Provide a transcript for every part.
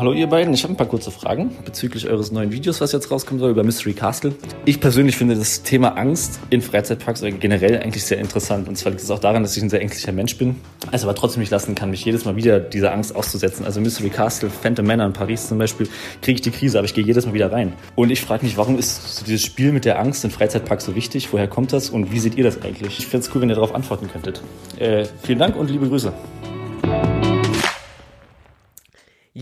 Hallo ihr beiden, ich habe ein paar kurze Fragen bezüglich eures neuen Videos, was jetzt rauskommen soll über Mystery Castle. Ich persönlich finde das Thema Angst in Freizeitparks generell eigentlich sehr interessant. Und zwar liegt es auch daran, dass ich ein sehr ängstlicher Mensch bin, es aber trotzdem nicht lassen kann, mich jedes Mal wieder dieser Angst auszusetzen. Also Mystery Castle, Phantom Manor in Paris zum Beispiel, kriege ich die Krise, aber ich gehe jedes Mal wieder rein. Und ich frage mich, warum ist so dieses Spiel mit der Angst in Freizeitparks so wichtig? Woher kommt das und wie seht ihr das eigentlich? Ich fände es cool, wenn ihr darauf antworten könntet. Äh, vielen Dank und liebe Grüße.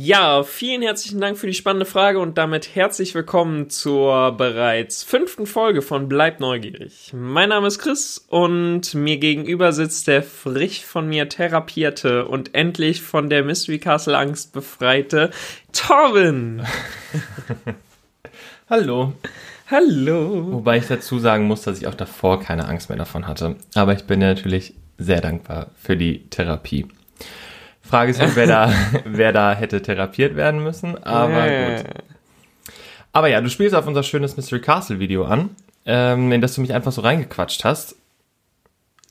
Ja, vielen herzlichen Dank für die spannende Frage und damit herzlich willkommen zur bereits fünften Folge von Bleib neugierig. Mein Name ist Chris und mir gegenüber sitzt der frisch von mir therapierte und endlich von der Mystery Castle Angst befreite Torben. Hallo. Hallo. Wobei ich dazu sagen muss, dass ich auch davor keine Angst mehr davon hatte. Aber ich bin ja natürlich sehr dankbar für die Therapie. Frage ist, wer da, wer da hätte therapiert werden müssen, aber gut. Aber ja, du spielst auf unser schönes Mystery Castle Video an, ähm, in das du mich einfach so reingequatscht hast.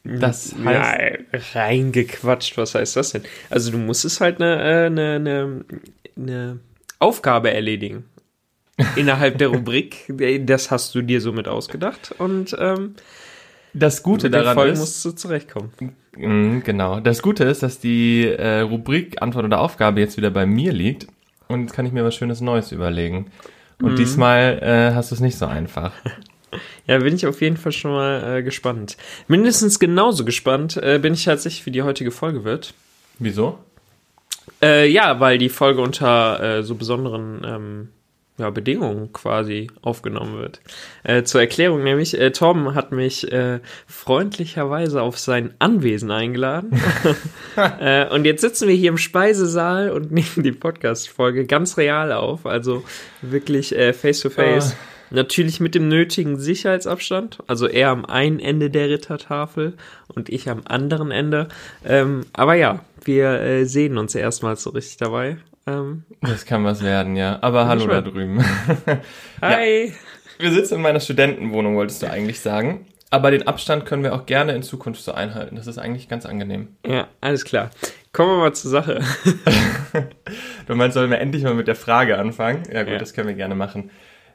Das heißt. Nein, reingequatscht, was heißt das denn? Also du musstest halt eine, äh, eine, eine, eine Aufgabe erledigen. Innerhalb der Rubrik. Das hast du dir somit ausgedacht. Und ähm, das Gute daran ist, musst du zurechtkommen. Mhm, genau. Das Gute ist, dass die äh, Rubrik Antwort oder Aufgabe jetzt wieder bei mir liegt und jetzt kann ich mir was Schönes Neues überlegen. Und mhm. diesmal äh, hast du es nicht so einfach. Ja, bin ich auf jeden Fall schon mal äh, gespannt. Mindestens genauso gespannt äh, bin ich tatsächlich, wie die heutige Folge wird. Wieso? Äh, ja, weil die Folge unter äh, so besonderen ähm, ja, Bedingungen quasi aufgenommen wird. Äh, zur Erklärung nämlich, äh, Tom hat mich äh, freundlicherweise auf sein Anwesen eingeladen. äh, und jetzt sitzen wir hier im Speisesaal und nehmen die Podcast-Folge ganz real auf, also wirklich äh, face to face. Oh. Natürlich mit dem nötigen Sicherheitsabstand, also er am einen Ende der Rittertafel und ich am anderen Ende. Ähm, aber ja, wir äh, sehen uns erstmals so richtig dabei. Ähm, das kann was werden, ja. Aber hallo da drüben. Hi. Ja. Wir sitzen in meiner Studentenwohnung, wolltest du eigentlich sagen. Aber den Abstand können wir auch gerne in Zukunft so einhalten. Das ist eigentlich ganz angenehm. Ja, alles klar. Kommen wir mal zur Sache. du meinst, sollen wir endlich mal mit der Frage anfangen? Ja gut, ja. das können wir gerne machen.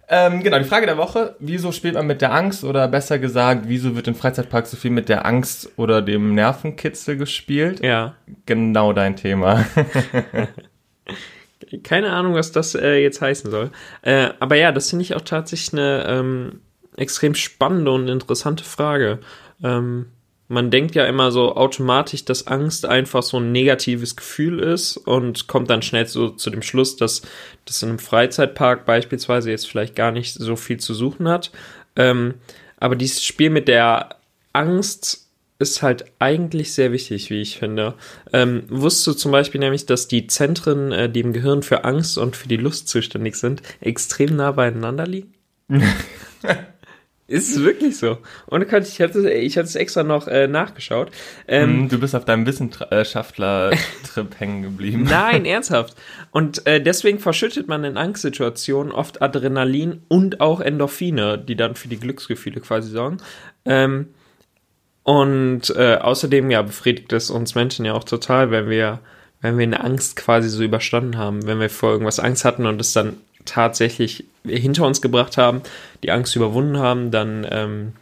Ähm, genau, die Frage der Woche. Wieso spielt man mit der Angst oder besser gesagt, wieso wird im Freizeitpark so viel mit der Angst oder dem Nervenkitzel gespielt? Ja. Genau dein Thema. Keine Ahnung, was das äh, jetzt heißen soll. Äh, aber ja, das finde ich auch tatsächlich eine ähm, extrem spannende und interessante Frage. Ähm, man denkt ja immer so automatisch, dass Angst einfach so ein negatives Gefühl ist und kommt dann schnell so zu dem Schluss, dass das in einem Freizeitpark beispielsweise jetzt vielleicht gar nicht so viel zu suchen hat. Ähm, aber dieses Spiel mit der Angst ist halt eigentlich sehr wichtig, wie ich finde. Ähm, wusstest du zum Beispiel nämlich, dass die Zentren, äh, die im Gehirn für Angst und für die Lust zuständig sind, extrem nah beieinander liegen? Ist es wirklich so? Und ich hatte, ich hatte es extra noch äh, nachgeschaut. Ähm, du bist auf deinem Wissenschaftler-Trip hängen geblieben. Nein, ernsthaft. Und äh, deswegen verschüttet man in Angstsituationen oft Adrenalin und auch Endorphine, die dann für die Glücksgefühle quasi sorgen. Ähm, und äh, außerdem ja befriedigt es uns Menschen ja auch total, wenn wir, wenn wir eine Angst quasi so überstanden haben, wenn wir vor irgendwas Angst hatten und es dann tatsächlich hinter uns gebracht haben, die Angst überwunden haben, dann, ähm,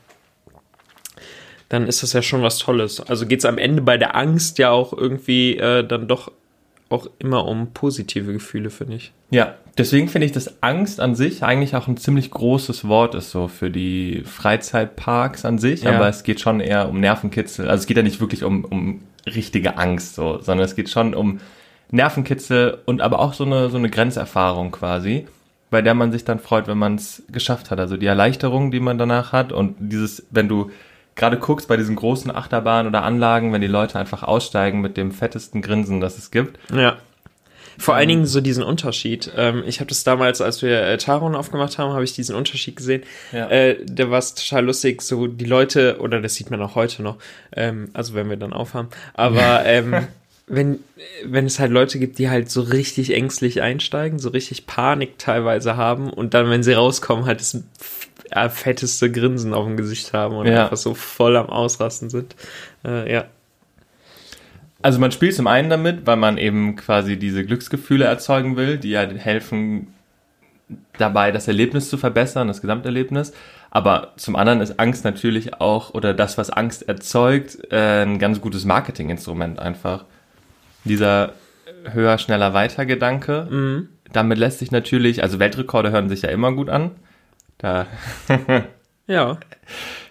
dann ist das ja schon was Tolles. Also geht es am Ende bei der Angst ja auch irgendwie äh, dann doch auch immer um positive Gefühle, finde ich. Ja, deswegen finde ich, dass Angst an sich eigentlich auch ein ziemlich großes Wort ist, so für die Freizeitparks an sich, ja. aber es geht schon eher um Nervenkitzel. Also es geht ja nicht wirklich um, um richtige Angst, so, sondern es geht schon um Nervenkitzel und aber auch so eine, so eine Grenzerfahrung quasi, bei der man sich dann freut, wenn man es geschafft hat. Also die Erleichterung, die man danach hat und dieses, wenn du gerade guckst bei diesen großen Achterbahnen oder Anlagen, wenn die Leute einfach aussteigen mit dem fettesten Grinsen, das es gibt. Ja. Vor allen Dingen so diesen Unterschied. Ähm, ich habe das damals, als wir äh, Taron aufgemacht haben, habe ich diesen Unterschied gesehen. Ja. Äh, der war total lustig. So die Leute, oder das sieht man auch heute noch, ähm, also wenn wir dann aufhaben, aber ähm, wenn, wenn es halt Leute gibt, die halt so richtig ängstlich einsteigen, so richtig Panik teilweise haben und dann, wenn sie rauskommen, halt äh, fetteste Grinsen auf dem Gesicht haben und ja. einfach so voll am Ausrasten sind. Äh, ja. Also man spielt zum einen damit, weil man eben quasi diese Glücksgefühle erzeugen will, die ja helfen dabei, das Erlebnis zu verbessern, das Gesamterlebnis. Aber zum anderen ist Angst natürlich auch, oder das, was Angst erzeugt, äh, ein ganz gutes Marketinginstrument einfach. Dieser höher, schneller, weiter Gedanke. Mhm. Damit lässt sich natürlich, also Weltrekorde hören sich ja immer gut an. Da ja.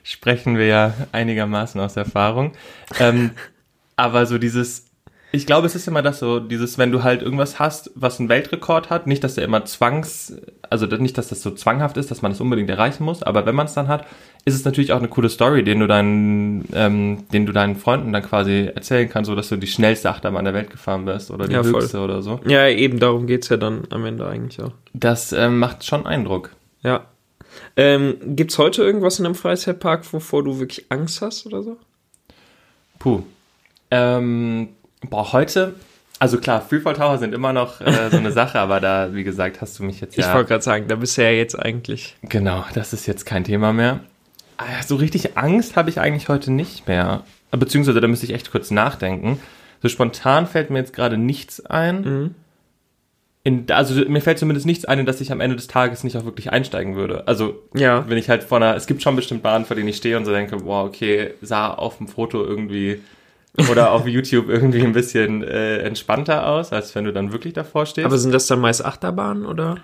sprechen wir ja einigermaßen aus Erfahrung. Ähm, aber so dieses, ich glaube, es ist immer das so, dieses, wenn du halt irgendwas hast, was einen Weltrekord hat, nicht, dass der immer zwangs, also nicht, dass das so zwanghaft ist, dass man es unbedingt erreichen muss, aber wenn man es dann hat, ist es natürlich auch eine coole Story, den du deinen, ähm, den du deinen Freunden dann quasi erzählen kannst, so dass du die schnellste Achterbahn der Welt gefahren bist oder die ja, höchste voll. oder so. Ja, eben darum geht's ja dann am Ende eigentlich auch. Das ähm, macht schon Eindruck. Ja. Ähm, gibt's heute irgendwas in einem Freizeitpark, wovor du wirklich Angst hast oder so? Puh. Ähm, boah, heute, also klar, Freefall Tower sind immer noch äh, so eine Sache, aber da, wie gesagt, hast du mich jetzt ja. Ich wollte gerade sagen, da bist du ja jetzt eigentlich. Genau, das ist jetzt kein Thema mehr. Ah so richtig Angst habe ich eigentlich heute nicht mehr. Beziehungsweise da müsste ich echt kurz nachdenken. So spontan fällt mir jetzt gerade nichts ein. Mhm. In, also mir fällt zumindest nichts ein, in das ich am Ende des Tages nicht auch wirklich einsteigen würde. Also ja. wenn ich halt vor einer, es gibt schon bestimmt Bahnen, vor denen ich stehe und so denke, wow, okay, sah auf dem Foto irgendwie oder auf YouTube irgendwie ein bisschen äh, entspannter aus, als wenn du dann wirklich davor stehst. Aber sind das dann meist Achterbahnen oder?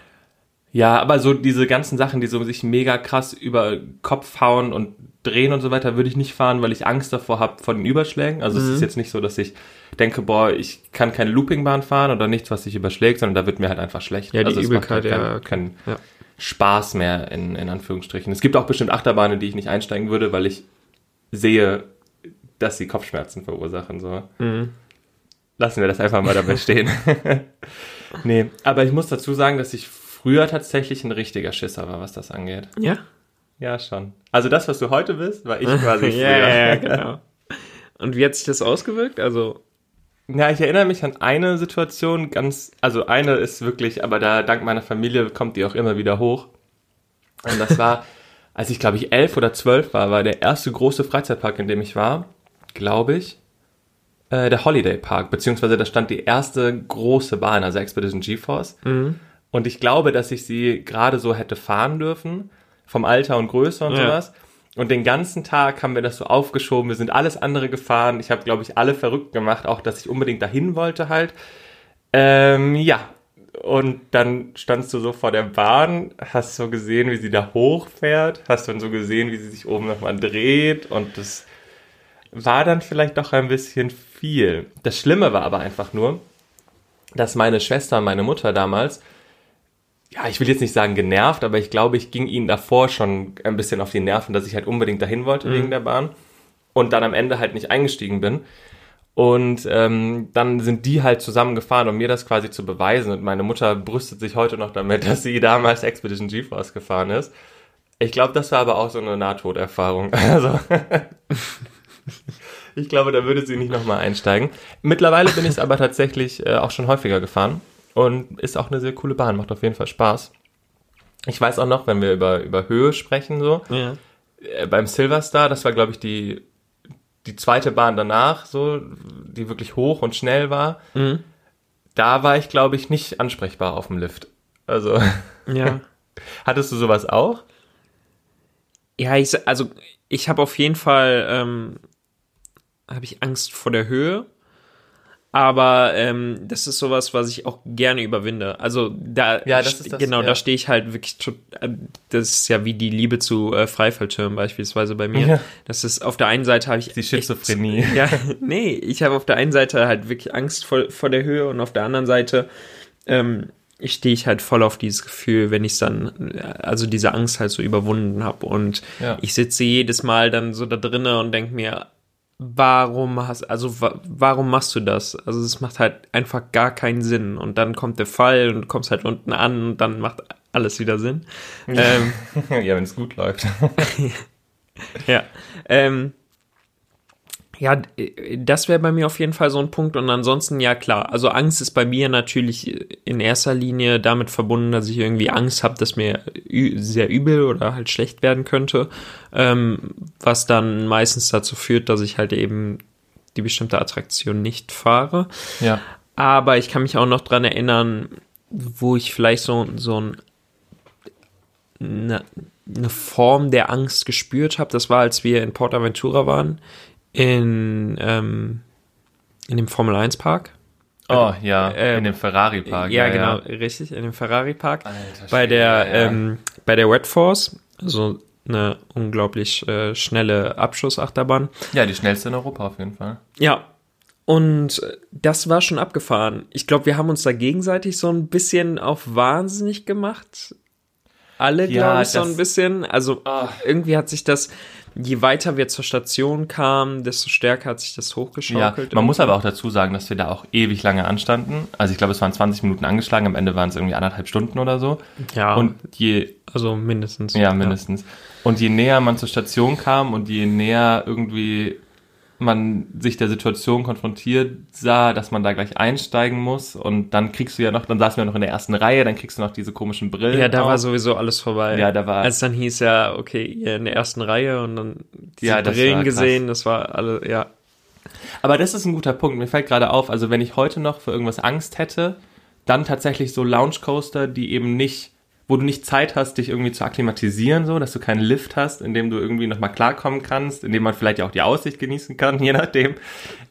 Ja, aber so diese ganzen Sachen, die so sich mega krass über Kopf hauen und drehen und so weiter, würde ich nicht fahren, weil ich Angst davor habe vor den Überschlägen. Also mhm. es ist jetzt nicht so, dass ich denke, boah, ich kann keine Loopingbahn fahren oder nichts, was sich überschlägt, sondern da wird mir halt einfach schlecht. Ja, die also Übelkeit, es macht halt keinen, keinen ja. Spaß mehr in, in Anführungsstrichen. Es gibt auch bestimmt Achterbahnen, die ich nicht einsteigen würde, weil ich sehe, dass sie Kopfschmerzen verursachen. So. Mhm. Lassen wir das einfach mal dabei stehen. nee, aber ich muss dazu sagen, dass ich früher tatsächlich ein richtiger Schisser war, was das angeht. Ja? Ja, schon. Also das, was du heute bist, war ich quasi früher. ja, ja, genau. Und wie hat sich das ausgewirkt? Also ja, ich erinnere mich an eine Situation ganz, also eine ist wirklich, aber da dank meiner Familie kommt die auch immer wieder hoch. Und das war, als ich glaube ich elf oder zwölf war, war der erste große Freizeitpark, in dem ich war glaube ich, äh, der Holiday Park, beziehungsweise da stand die erste große Bahn, also Expedition GeForce. Mhm. Und ich glaube, dass ich sie gerade so hätte fahren dürfen, vom Alter und Größe und ja. sowas. Und den ganzen Tag haben wir das so aufgeschoben. Wir sind alles andere gefahren. Ich habe, glaube ich, alle verrückt gemacht, auch dass ich unbedingt dahin wollte halt. Ähm, ja. Und dann standst du so vor der Bahn, hast so gesehen, wie sie da hochfährt, hast dann so gesehen, wie sie sich oben nochmal dreht und das war dann vielleicht doch ein bisschen viel. Das Schlimme war aber einfach nur, dass meine Schwester und meine Mutter damals, ja, ich will jetzt nicht sagen genervt, aber ich glaube, ich ging ihnen davor schon ein bisschen auf die Nerven, dass ich halt unbedingt dahin wollte mhm. wegen der Bahn und dann am Ende halt nicht eingestiegen bin. Und ähm, dann sind die halt zusammengefahren, um mir das quasi zu beweisen. Und meine Mutter brüstet sich heute noch damit, dass sie damals Expedition GeForce gefahren ist. Ich glaube, das war aber auch so eine Nahtoderfahrung. Also ich glaube, da würde sie nicht nochmal einsteigen. Mittlerweile bin ich es aber tatsächlich äh, auch schon häufiger gefahren und ist auch eine sehr coole Bahn, macht auf jeden Fall Spaß. Ich weiß auch noch, wenn wir über, über Höhe sprechen, so, ja. äh, beim Silverstar, das war, glaube ich, die, die zweite Bahn danach, so, die wirklich hoch und schnell war. Mhm. Da war ich, glaube ich, nicht ansprechbar auf dem Lift. Also. Ja. Hattest du sowas auch? Ja, ich, also ich habe auf jeden Fall ähm, habe ich Angst vor der Höhe. Aber ähm, das ist sowas, was ich auch gerne überwinde. Also da ja, das ist das, genau, ja. da stehe ich halt wirklich. Äh, das ist ja wie die Liebe zu äh, Freifalltürmen beispielsweise bei mir. Ja. Das ist auf der einen Seite habe ich die Schizophrenie. Echt, ja, nee, ich habe auf der einen Seite halt wirklich Angst vor, vor der Höhe und auf der anderen Seite ähm, stehe ich halt voll auf dieses Gefühl, wenn ich dann, also diese Angst halt so überwunden habe und ja. ich sitze jedes Mal dann so da drinnen und denke mir, warum hast, also warum machst du das? Also es macht halt einfach gar keinen Sinn. Und dann kommt der Fall und du kommst halt unten an und dann macht alles wieder Sinn. Ja, ähm, ja wenn es gut läuft. ja. Ähm, ja, das wäre bei mir auf jeden Fall so ein Punkt. Und ansonsten, ja klar, also Angst ist bei mir natürlich in erster Linie damit verbunden, dass ich irgendwie Angst habe, dass mir sehr übel oder halt schlecht werden könnte. Ähm, was dann meistens dazu führt, dass ich halt eben die bestimmte Attraktion nicht fahre. Ja. Aber ich kann mich auch noch dran erinnern, wo ich vielleicht so, so ein, eine, eine Form der Angst gespürt habe. Das war, als wir in Portaventura waren, in, ähm, in dem Formel 1 Park. Oh ja, Äh, in dem Ferrari Park. Ja, genau, richtig, in dem Ferrari Park. Alter bei der, ja, ja. ähm, bei der Red Force, also eine unglaublich äh, schnelle Abschussachterbahn. Ja, die schnellste in Europa auf jeden Fall. Ja. Und das war schon abgefahren. Ich glaube, wir haben uns da gegenseitig so ein bisschen auf wahnsinnig gemacht. Alle, Ja, glaube ich, so ein bisschen. Also Ah. irgendwie hat sich das, je weiter wir zur Station kamen, desto stärker hat sich das Ja, hochgeschaukelt. man muss aber auch dazu sagen, dass wir da auch ewig lange anstanden. Also ich glaube, es waren 20 Minuten angeschlagen, am Ende waren es irgendwie anderthalb Stunden oder so. ja, Und je, also mindestens. ja, mindestens. Und je näher man zur Station kam und je näher irgendwie man sich der Situation konfrontiert sah, dass man da gleich einsteigen muss und dann kriegst du ja noch, dann saßen wir noch in der ersten Reihe, dann kriegst du noch diese komischen Brillen. Ja, da auf. war sowieso alles vorbei. Ja, da war- Als dann hieß ja, okay, in der ersten Reihe und dann diese Ja, Brillen war krass. gesehen, das war alle, ja. Aber das ist ein guter Punkt. Mir fällt gerade auf, also wenn ich heute noch für irgendwas Angst hätte, dann tatsächlich so Lounge Coaster, die eben nicht, wo du nicht Zeit hast, dich irgendwie zu akklimatisieren, so, dass du keinen Lift hast, in dem du irgendwie nochmal klarkommen kannst, in dem man vielleicht ja auch die Aussicht genießen kann, je nachdem,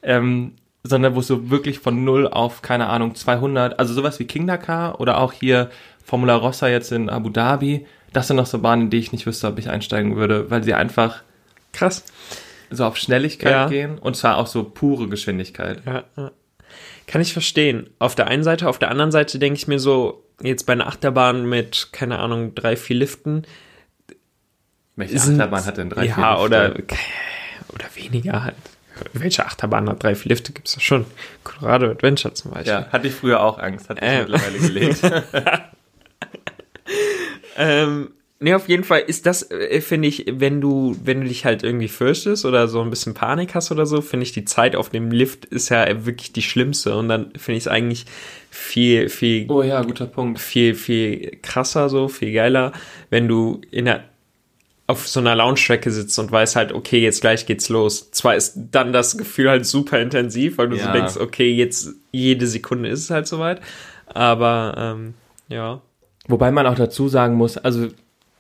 ähm, sondern wo es so wirklich von null auf, keine Ahnung, 200, also sowas wie King Dakar oder auch hier Formula Rossa jetzt in Abu Dhabi, das sind noch so Bahnen, in die ich nicht wüsste, ob ich einsteigen würde, weil sie einfach Krass. so auf Schnelligkeit Ja. gehen und zwar auch so pure Geschwindigkeit. Ja, ja. Kann ich verstehen. Auf der einen Seite, auf der anderen Seite denke ich mir so, jetzt bei einer Achterbahn mit, keine Ahnung, drei, vier Liften. Welche sind- Achterbahn hat denn drei, Ja, vier Lifte? oder, oder weniger halt. Welche Achterbahn hat drei, vier Lifte? Gibt es ja schon. Colorado Adventure zum Beispiel. Ja, hatte ich früher auch Angst, hat sich Ähm. mittlerweile gelegt. Ähm, nee, auf jeden Fall ist das, äh, finde ich, wenn du, wenn du dich halt irgendwie fürchtest oder so ein bisschen Panik hast oder so, finde ich die Zeit auf dem Lift ist ja wirklich die schlimmste und dann finde ich es eigentlich viel, viel, oh ja, guter Punkt. viel, viel krasser so, viel geiler, wenn du in der auf so einer Lounge-Strecke sitzt und weißt halt, okay, jetzt gleich geht's los. Zwar ist dann das Gefühl halt super intensiv, weil du so Ja. denkst, okay, jetzt jede Sekunde ist es halt soweit. Aber ähm, ja. Wobei man auch dazu sagen muss, also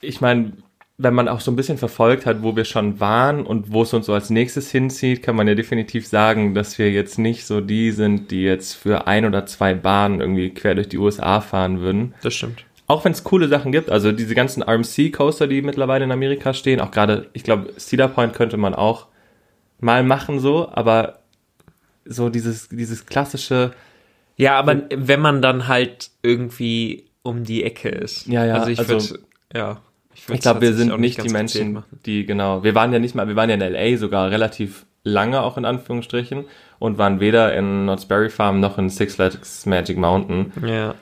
ich meine, wenn man auch so ein bisschen verfolgt hat, wo wir schon waren und wo es uns so als nächstes hinzieht, kann man ja definitiv sagen, dass wir jetzt nicht so die sind, die jetzt für ein oder zwei Bahnen irgendwie quer durch die USA fahren würden. Das stimmt. Auch wenn es coole Sachen gibt, also diese ganzen RMC-Coaster, die mittlerweile in Amerika stehen, auch gerade, ich glaube, Cedar Point könnte man auch mal machen so, aber so dieses, dieses klassische, Ja, aber wenn man dann halt irgendwie um die Ecke ist. Ja, ja, Also ich also- würde, ja. Ich würd's glaube, wir sind nicht die Menschen, die, genau, wir waren ja nicht mal, wir waren ja in LA sogar relativ lange auch in Anführungsstrichen und waren weder in Knott's Berry Farm noch in Six Flags Magic Mountain. Ja.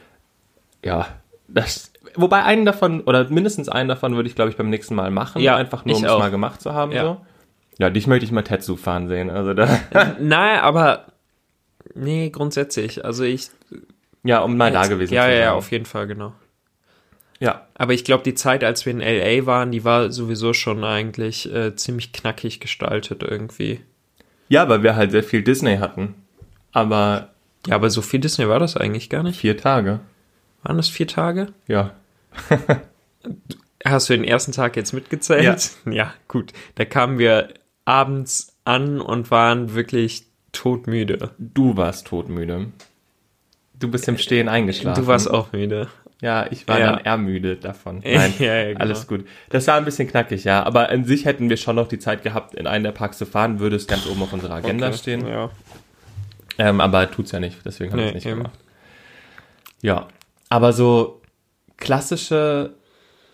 Ja, das, wobei einen davon, oder mindestens einen davon würde ich, glaube ich, beim nächsten Mal machen, Ja, einfach nur, ich um es mal gemacht zu haben, Ja. so. Ja, dich möchte ich mal Tetsu fahren sehen, also da, Nein, aber nee, grundsätzlich. Also ich ja, um mal da gewesen Ja, zu ja, sein. ja, auf jeden Fall, genau. Ja, Aber ich glaube, die Zeit, als wir in LA waren, die war sowieso schon eigentlich äh, ziemlich knackig gestaltet irgendwie. ja, weil wir halt sehr viel Disney hatten, aber Ja, aber so viel Disney war das eigentlich gar nicht. vier Tage, Waren das vier Tage? ja. Hast du den ersten Tag jetzt mitgezählt? Ja. gut. Da kamen wir abends an und waren wirklich todmüde. Du warst todmüde. Du bist im Stehen eingeschlafen. Du warst auch müde. Ja, ich war Ja. dann ermüdet davon. Nein, Ja, ja, genau. alles gut. Das war ein bisschen knackig, ja. Aber an sich hätten wir schon noch die Zeit gehabt, in einen der Parks zu fahren, würde es ganz oben auf unserer Agenda Okay, stehen. Ja. Ähm, aber tut's ja nicht, deswegen haben wir es Nee, nicht eben. gemacht. Ja, aber so klassische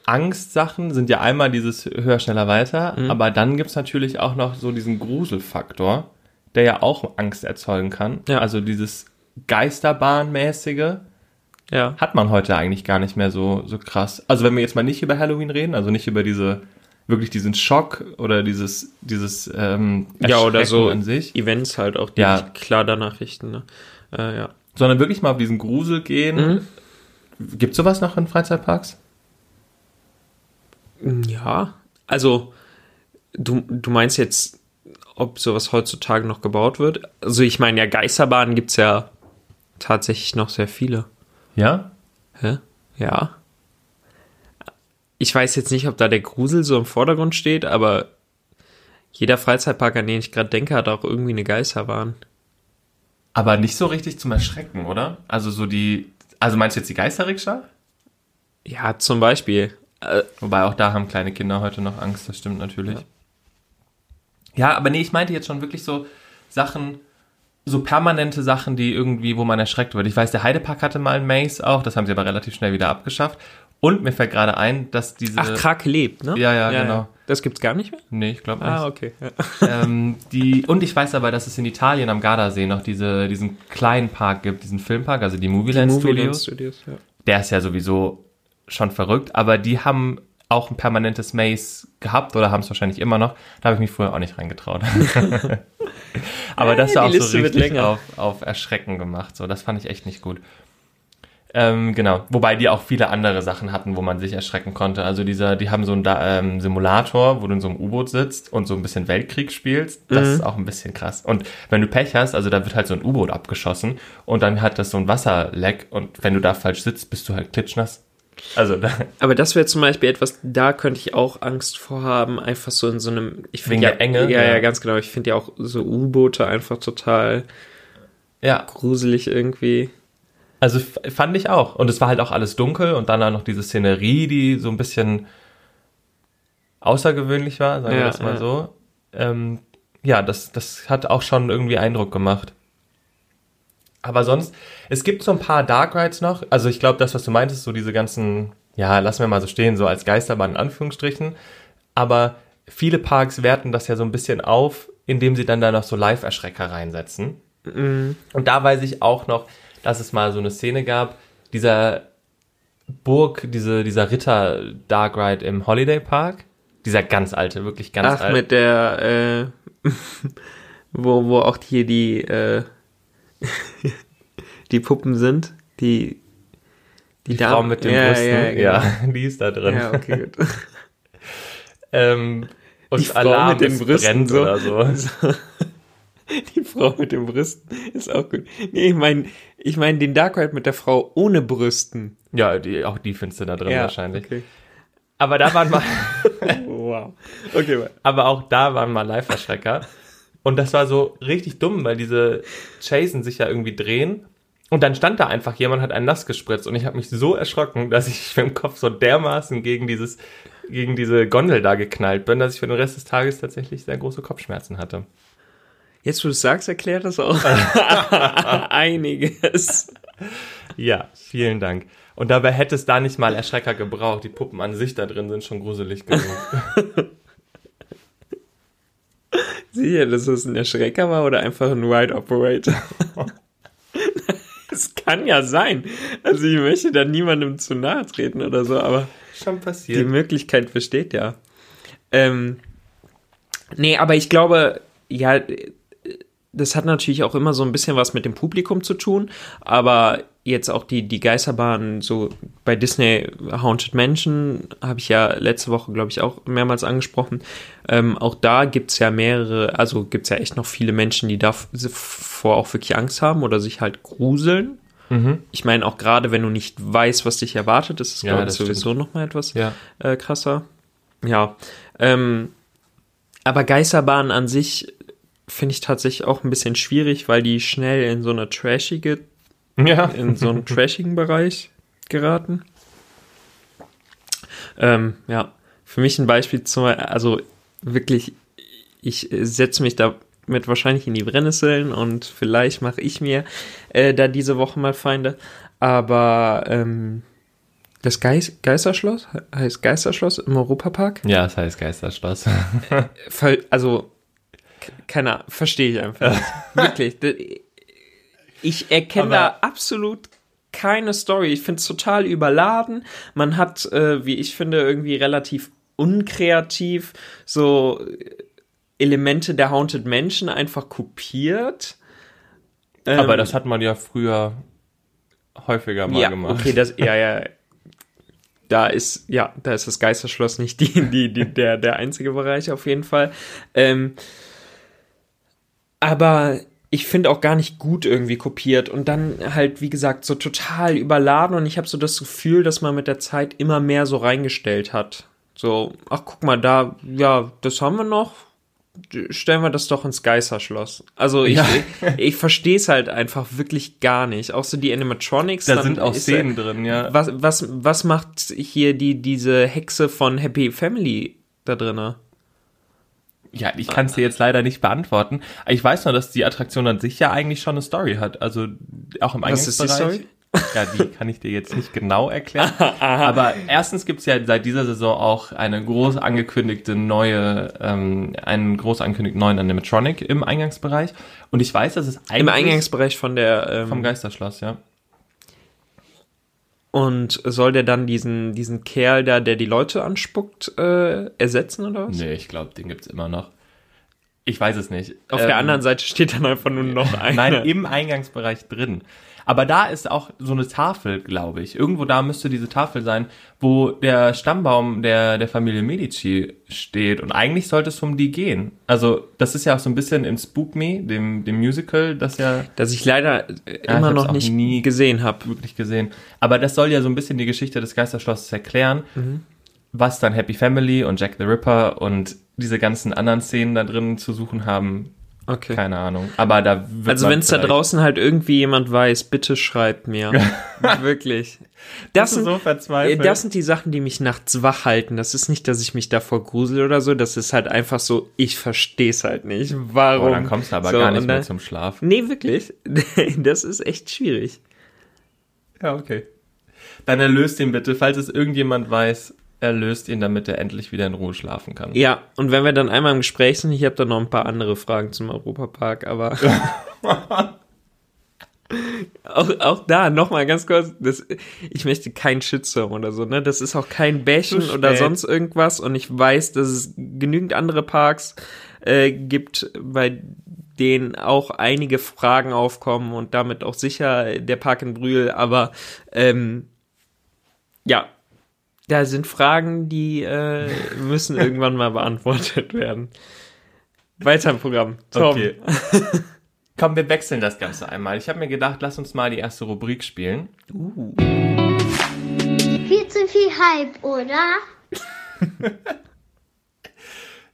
Angstsachen sind ja einmal dieses höher, schneller, weiter, Mhm. aber dann gibt's natürlich auch noch so diesen Gruselfaktor, der ja auch Angst erzeugen kann. Ja. Also dieses Geisterbahnmäßige, Ja. hat man heute eigentlich gar nicht mehr so, so krass. Also wenn wir jetzt mal nicht über Halloween reden, also nicht über diese, wirklich diesen Schock oder dieses, dieses, ähm, Ja, oder so an sich, Events halt auch, die Ja. klar danach richten. Ne? Äh, ja. sondern wirklich mal auf diesen Grusel gehen. Mhm. Gibt's sowas noch in Freizeitparks? Ja, also du, du meinst jetzt ob sowas heutzutage noch gebaut wird. Also ich meine, ja, Geisterbahnen gibt's ja tatsächlich noch sehr viele. Ja? Hä? Ja. Ich weiß jetzt nicht, ob da der Grusel so im Vordergrund steht, aber jeder Freizeitpark, an den ich gerade denke, hat auch irgendwie eine Geisterbahn. Aber nicht so richtig zum Erschrecken, oder? Also so die, also meinst du jetzt die Geisterrikscha? Ja, zum Beispiel. Äh, Wobei auch da haben kleine Kinder heute noch Angst, das stimmt natürlich. Ja. ja, aber nee, ich meinte jetzt schon wirklich so Sachen, so permanente Sachen, die irgendwie, wo man erschreckt wird. Ich weiß, der Heidepark hatte mal ein Maze auch, das haben sie aber relativ schnell wieder abgeschafft. Und mir fällt gerade ein, dass diese. ach, Krake lebt, ne? Ja, ja, genau. Das gibt's gar nicht mehr? Nee, ich glaube nicht. Ah, okay. Ja. ähm, die, und ich weiß aber, dass es in Italien am Gardasee noch diese, diesen kleinen Park gibt, diesen Filmpark, also die Movieland Movieland Studios. Studios, ja. Der ist ja sowieso schon verrückt, aber die haben auch ein permanentes Maze gehabt oder haben es wahrscheinlich immer noch. Da habe ich mich früher auch nicht reingetraut. aber das war auch so Liste wird richtig auf, auf Erschrecken gemacht. So, das fand ich echt nicht gut. Ähm, genau, wobei die auch viele andere Sachen hatten, wo man sich erschrecken konnte. Also dieser, die haben so einen da, ähm, Simulator, wo du in so einem U-Boot sitzt und so ein bisschen Weltkrieg spielst. Das Mhm. ist auch ein bisschen krass. Und wenn du Pech hast, also da wird halt so ein U-Boot abgeschossen und dann hat das so ein Wasserleck und wenn du da falsch sitzt, bist du halt klitschnass. Also da, Aber das wäre zum Beispiel etwas, da könnte ich auch Angst vor haben, einfach so in so einem. Ich Wegen finde ja, der Enge, Ja, ja, ja. ganz genau. Ich finde ja auch so U-Boote einfach total ja, gruselig irgendwie. also fand ich auch. Und es war halt auch alles dunkel und dann auch noch diese Szenerie, die so ein bisschen außergewöhnlich war, sagen wir Ja, das mal ja. so. Ähm, ja, das, das hat auch schon irgendwie Eindruck gemacht. Aber sonst, es gibt so ein paar Dark Rides noch. Also ich glaube, das, was du meintest, so diese ganzen, ja, lassen wir mal so stehen, so als Geisterbahn in Anführungsstrichen. Aber viele Parks werten das ja so ein bisschen auf, indem sie dann da noch so Live-Erschrecker reinsetzen. Und da weiß ich auch noch, dass es mal so eine Szene gab, dieser Burg, diese, dieser Ritter Dark Ride im Holiday Park. Dieser ganz alte, wirklich ganz Ach, alte. mit der, äh, wo, wo auch hier die, äh, die Puppen sind, die, die Dame- Frau mit den ja, Brüsten. Ja, Ja, genau. die ist da drin. ja, okay, gut. Ähm, und Die Frau Alarm, mit den Brüsten so. oder so. Die Frau mit den Brüsten ist auch gut. Nee, ich meine, ich mein den Dark Ride mit der Frau ohne Brüsten. Ja, die, auch die findest du da drin wahrscheinlich. Okay. Aber da waren mal, Wow. Okay, aber auch da waren mal Live-Erschrecker. Und das war so richtig dumm, weil diese Chasen sich ja irgendwie drehen. Und dann stand da einfach jemand, hat einen nass gespritzt. Und ich habe mich so erschrocken, dass ich mit dem Kopf so dermaßen gegen dieses, gegen diese Gondel da geknallt bin, dass ich für den Rest des Tages tatsächlich sehr große Kopfschmerzen hatte. Jetzt, wo du es sagst, erklärt das auch einiges. Ja, vielen Dank. Und dabei hätte es da nicht mal Erschrecker gebraucht. Die Puppen an sich da drin sind schon gruselig genug. Sicher, dass es ein Erschrecker war oder einfach ein Ride Operator? Es kann ja sein. Also ich möchte da niemandem zu nahe treten oder so, aber schon die passiert. Möglichkeit besteht ja. Ähm, nee, aber ich glaube, ja, das hat natürlich auch immer so ein bisschen was mit dem Publikum zu tun, aber jetzt auch die, die Geisterbahn, so bei Disney Haunted Mansion, habe ich ja letzte Woche, glaube ich, auch mehrmals angesprochen. Ähm, auch da gibt's ja mehrere, also gibt's ja echt noch viele Menschen, die davor auch wirklich Angst haben oder sich halt gruseln. Mhm. Ich meine, auch gerade wenn du nicht weißt, was dich erwartet, ist es, Ja, glaube ich, das sowieso noch mal etwas Ja. äh, krasser. Ja. Ähm, aber Geisterbahnen an sich finde ich tatsächlich auch ein bisschen schwierig, weil die schnell in so eine trashige, Ja. in so einen trashigen Bereich geraten. Ähm, ja, für mich ein Beispiel zum also wirklich, ich setze mich damit wahrscheinlich in die Brennnesseln und vielleicht mache ich mir äh, da diese Woche mal Feinde. Aber ähm, das Geis Geisterschloss heißt Geisterschloss im Europapark. Ja, das heißt Geisterschloss. Ver- Also, keine Ahnung, verstehe ich einfach. Wirklich. Ich erkenne da Aber- absolut keine Story. Ich finde es total überladen. Man hat, äh, wie ich finde, irgendwie relativ unkreativ so äh, Elemente der Haunted Mansion einfach kopiert. Aber Ähm, das hat man ja früher häufiger mal ja, gemacht. okay, das, ja, ja. Da ist, ja, da ist das Geisterschloss nicht die, die, die, der, der einzige Bereich auf jeden Fall. Ähm, aber ich finde auch gar nicht gut irgendwie kopiert und dann halt, wie gesagt, so total überladen und ich habe so das Gefühl, dass man mit der Zeit immer mehr so reingestellt hat. So, ach guck mal, da, ja, das haben wir noch, stellen wir das doch ins Geisterschloss. Also ich, Ja. ich, ich verstehe es halt einfach wirklich gar nicht. Auch so die Animatronics. Da sind auch Szenen ja- drin, ja. Was, was, was macht hier die, diese Hexe von Happy Family da drinne? Ja, ich kann es dir jetzt leider nicht beantworten. Ich weiß nur, dass die Attraktion an sich ja eigentlich schon eine Story hat. Also auch im Was ist die Eingangsbereich. Story? Ja, die kann ich dir jetzt nicht genau erklären. Aber erstens gibt's ja seit dieser Saison auch eine groß angekündigte neue, ähm, einen groß angekündigten neuen Animatronic im Eingangsbereich. Und ich weiß, dass es eigentlich Im Eingangsbereich von der ähm, vom Geisterschloss, ja. Und soll der dann diesen diesen Kerl da, der die Leute anspuckt, äh, ersetzen oder was? Nee, ich glaube, den gibt's immer noch. Ich weiß es nicht. Auf der Ähm, anderen Seite steht dann einfach nur noch einer. Nein, im Eingangsbereich drin. Aber da ist auch so eine Tafel, glaube ich. Irgendwo da müsste diese Tafel sein, wo der Stammbaum der, der Familie Medici steht. Und eigentlich sollte es um die gehen. Also, das ist ja auch so ein bisschen in Spook Me, dem, dem Musical, das ja dass ich leider äh, Ja, immer ich noch nicht nie- gesehen habe. wirklich gesehen. Aber das soll ja so ein bisschen die Geschichte des Geisterschlosses erklären, was dann Happy Family und Jack the Ripper und diese ganzen anderen Szenen da drin zu suchen haben. Okay. Keine Ahnung. Aber da Also wenn es da draußen halt irgendwie jemand weiß, bitte schreibt mir. Wirklich. Das sind, so äh, verzweifelt? das sind die Sachen, die mich nachts wach halten. Das ist nicht, dass ich mich davor grusel oder so. Das ist halt einfach so, ich verstehe es halt nicht. Warum? Oh, dann kommst du aber So, gar nicht und mehr dann- zum Schlaf. Nee, wirklich. Das ist echt schwierig. Ja, okay. Dann erlöst ihn bitte, falls es irgendjemand weiß, erlöst ihn, damit er endlich wieder in Ruhe schlafen kann. Ja, und wenn wir dann einmal im Gespräch sind, ich habe da noch ein paar andere Fragen zum Europapark, aber auch, auch da nochmal ganz kurz, das, ich möchte kein Shitstorm oder so, ne? Das ist auch kein Bashen Zu oder sonst irgendwas und ich weiß, dass es genügend andere Parks äh, gibt, bei denen auch einige Fragen aufkommen und damit auch sicher der Park in Brühl, aber ähm, ja, da sind Fragen, die äh, müssen irgendwann mal beantwortet werden. Weiter im Programm. Tom. Okay. Komm, wir wechseln das Ganze einmal. Ich habe mir gedacht, lass uns mal die erste Rubrik spielen. Viel zu viel Hype, oder?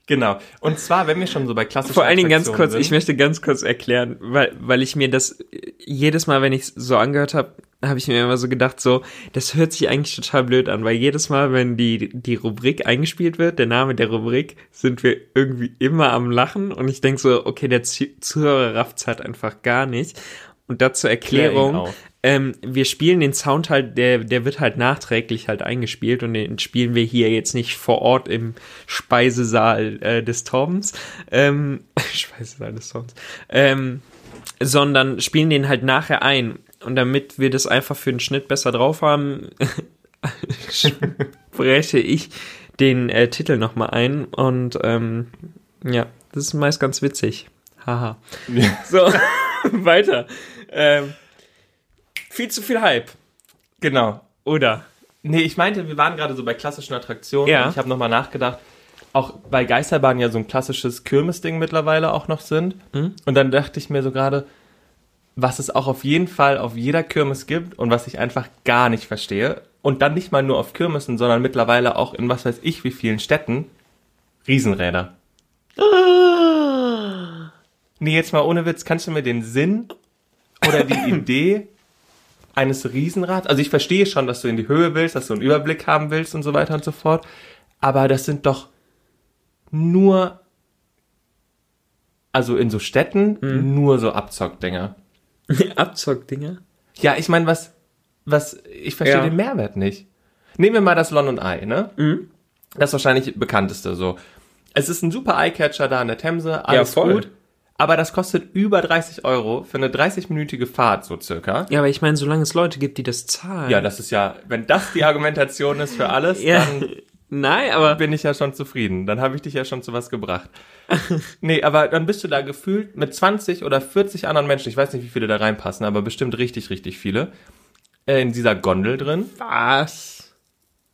Genau. Und zwar, wenn wir schon so bei klassischen Vor allen Dingen ganz kurz, ich sind, möchte ganz kurz erklären, weil, weil ich mir das äh, jedes Mal, wenn ich so angehört habe, habe ich mir immer so gedacht, so, das hört sich eigentlich total blöd an, weil jedes Mal, wenn die, die Rubrik eingespielt wird, der Name der Rubrik, sind wir irgendwie immer am Lachen und ich denk so, okay, der Zu- Zuhörer rafft's halt einfach gar nicht. Und dazu Erklärung, ähm, wir spielen den Sound halt, der, der wird halt nachträglich halt eingespielt und den spielen wir hier jetzt nicht vor Ort im Speisesaal äh, des Toms, ähm, Speisesaal des Toms, ähm, sondern spielen den halt nachher ein. Und damit wir das einfach für den Schnitt besser drauf haben, spreche ich den äh, Titel nochmal ein und ähm, ja, das ist meist ganz witzig. Haha. So, weiter. Ähm, viel zu viel Hype, Genau. oder? Nee, ich meinte, wir waren gerade so bei klassischen Attraktionen. Ja. Und ich habe nochmal nachgedacht, auch weil Geisterbahnen ja so ein klassisches Kirmesding mittlerweile auch noch sind. Mhm. Und dann dachte ich mir so gerade, was es auch auf jeden Fall auf jeder Kirmes gibt und was ich einfach gar nicht verstehe. Und dann nicht mal nur auf Kirmesen, sondern mittlerweile auch in was weiß ich wie vielen Städten. Riesenräder. Nee, jetzt mal ohne Witz, kannst du mir den Sinn oder die Idee eines Riesenrads, also ich verstehe schon, dass du in die Höhe willst, dass du einen Überblick haben willst und so weiter und so fort, aber das sind doch nur, also in so Städten, nur so Abzockdinger. Abzockdinger? Ja, ich meine, was, was, ich verstehe Ja. den Mehrwert nicht. Nehmen wir mal das London Eye, ne? Das ist wahrscheinlich bekannteste so. Es ist ein super Eyecatcher da an der Themse, alles voll. gut. Aber das kostet über 30 Euro für eine 30-minütige Fahrt, so circa. Ja, aber ich meine, solange es Leute gibt, die das zahlen. Ja, das ist ja, wenn das die Argumentation ist für alles, Ja. dann Nein, aber bin ich ja schon zufrieden. Dann habe ich dich ja schon zu was gebracht. nee, aber dann bist du da gefühlt mit 20 oder 40 anderen Menschen, ich weiß nicht, wie viele da reinpassen, aber bestimmt richtig, richtig viele, äh, in dieser Gondel drin. was?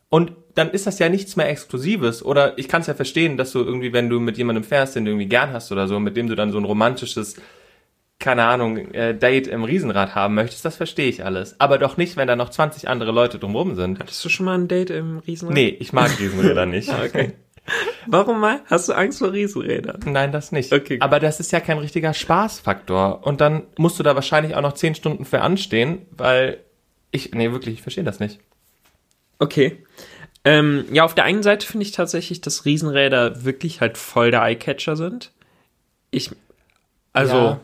Und dann ist das ja nichts mehr Exklusives. Oder ich kann es ja verstehen, dass du irgendwie, wenn du mit jemandem fährst, den du irgendwie gern hast oder so, mit dem du dann so ein romantisches, keine Ahnung, äh, Date im Riesenrad haben möchtest, das verstehe ich alles. Aber doch nicht, wenn da noch 20 andere Leute drumherum sind. Hattest du schon mal ein Date im Riesenrad? Nee, ich mag Riesenräder nicht. Okay. Warum mal? Hast du Angst vor Riesenrädern? Nein, das nicht. Okay. Aber das ist ja kein richtiger Spaßfaktor. Und dann musst du da wahrscheinlich auch noch 10 Stunden für anstehen, weil ich, nee, wirklich, ich verstehe das nicht. Okay. Ähm, ja, auf der einen Seite finde ich tatsächlich, dass Riesenräder wirklich halt voll der Eyecatcher sind. Ich, also, Ja.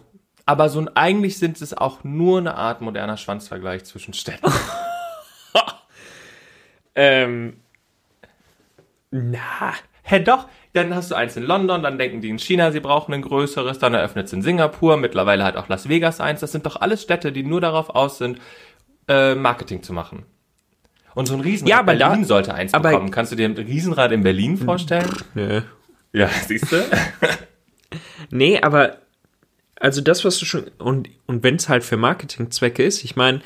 Aber so ein, eigentlich sind es auch nur eine Art moderner Schwanzvergleich zwischen Städten. ähm, na, Hä, doch. Dann hast du eins in London, dann denken die in China, sie brauchen ein größeres, dann eröffnet es in Singapur, mittlerweile hat auch Las Vegas eins. Das sind doch alles Städte, die nur darauf aus sind, äh, Marketing zu machen. Und so ein Riesenrad Ja, aber da- Berlin sollte eins aber- bekommen. Kannst du dir ein Riesenrad in Berlin vorstellen? nö. Ja, siehst du? Nee, aber also das, was du schon und und wenn es halt für Marketingzwecke ist, ich meine,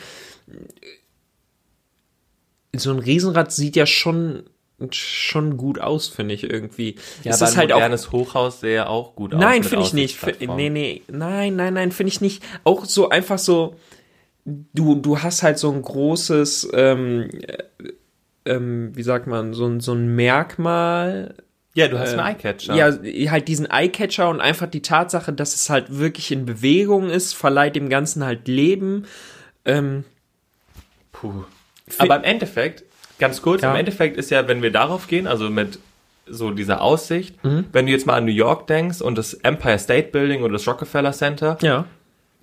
so ein Riesenrad sieht ja schon schon gut aus, finde ich irgendwie. Ja, es aber ist ein halt auch modernes Hochhaus sähe auch gut aus. Nein, finde ich nicht. Nee, nee, nein, nein, nein, finde ich nicht. Auch so einfach so, du, du hast halt so ein großes, ähm, äh, ähm, wie sagt man, so so ein Merkmal. Ja, du hast Äh, einen Eyecatcher. Ja, halt diesen Eyecatcher und einfach die Tatsache, dass es halt wirklich in Bewegung ist, verleiht dem Ganzen halt Leben. Ähm, Puh. Aber im Endeffekt, ganz kurz, Ja. im Endeffekt ist ja, wenn wir darauf gehen, also mit so dieser Aussicht, Mhm. wenn du jetzt mal an New York denkst und das Empire State Building oder das Rockefeller Center, ja.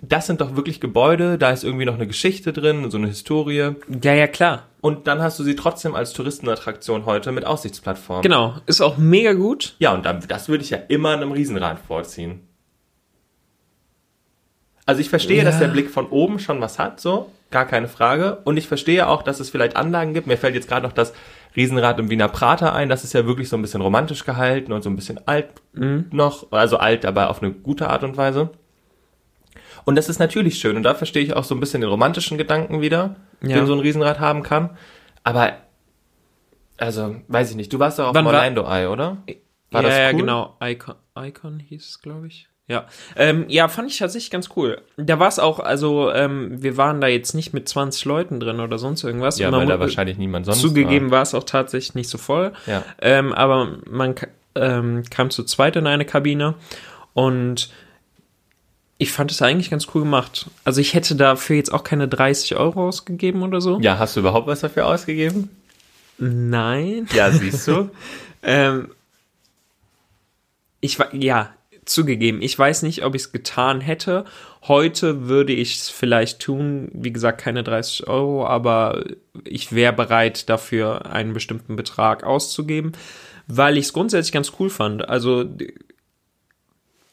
Das sind doch wirklich Gebäude, da ist irgendwie noch eine Geschichte drin, so eine Historie. Ja, ja, klar. Und dann hast du sie trotzdem als Touristenattraktion heute mit Aussichtsplattform. Genau. Ist auch mega gut. Ja, und dann, das würde ich ja immer einem Riesenrad vorziehen. Also ich verstehe, Ja. dass der Blick von oben schon was hat, so, gar keine Frage. Und ich verstehe auch, dass es vielleicht Anlagen gibt. Mir fällt jetzt gerade noch das Riesenrad im Wiener Prater ein. Das ist ja wirklich so ein bisschen romantisch gehalten und so ein bisschen alt noch. Also alt, aber auf eine gute Art und Weise. Und das ist natürlich schön. Und da verstehe ich auch so ein bisschen den romantischen Gedanken wieder, Ja. den so ein Riesenrad haben kann. Aber, also, weiß ich nicht. Du warst doch auf Wann war- Orlando Eye, oder? War ja, das ja, cool? genau. Icon, Icon hieß es, glaube ich. Ja. Ähm, ja, fand ich tatsächlich ganz cool. Da war es auch, also, ähm, wir waren da jetzt nicht mit 20 Leuten drin oder sonst irgendwas. Ja, weil da wahrscheinlich niemand sonst Zugegeben war es auch tatsächlich nicht so voll. Ja. Ähm, aber man ähm, kam zu zweit in eine Kabine und ich fand es eigentlich ganz cool gemacht. Also ich hätte dafür jetzt auch keine 30 Euro ausgegeben oder so. Ja, hast du überhaupt was dafür ausgegeben? Nein. Ja, siehst du. Ähm, ich war, ja, zugegeben, ich weiß nicht, ob ich es getan hätte. Heute würde ich es vielleicht tun, wie gesagt, keine 30 Euro, aber ich wäre bereit, dafür einen bestimmten Betrag auszugeben, weil ich es grundsätzlich ganz cool fand. Also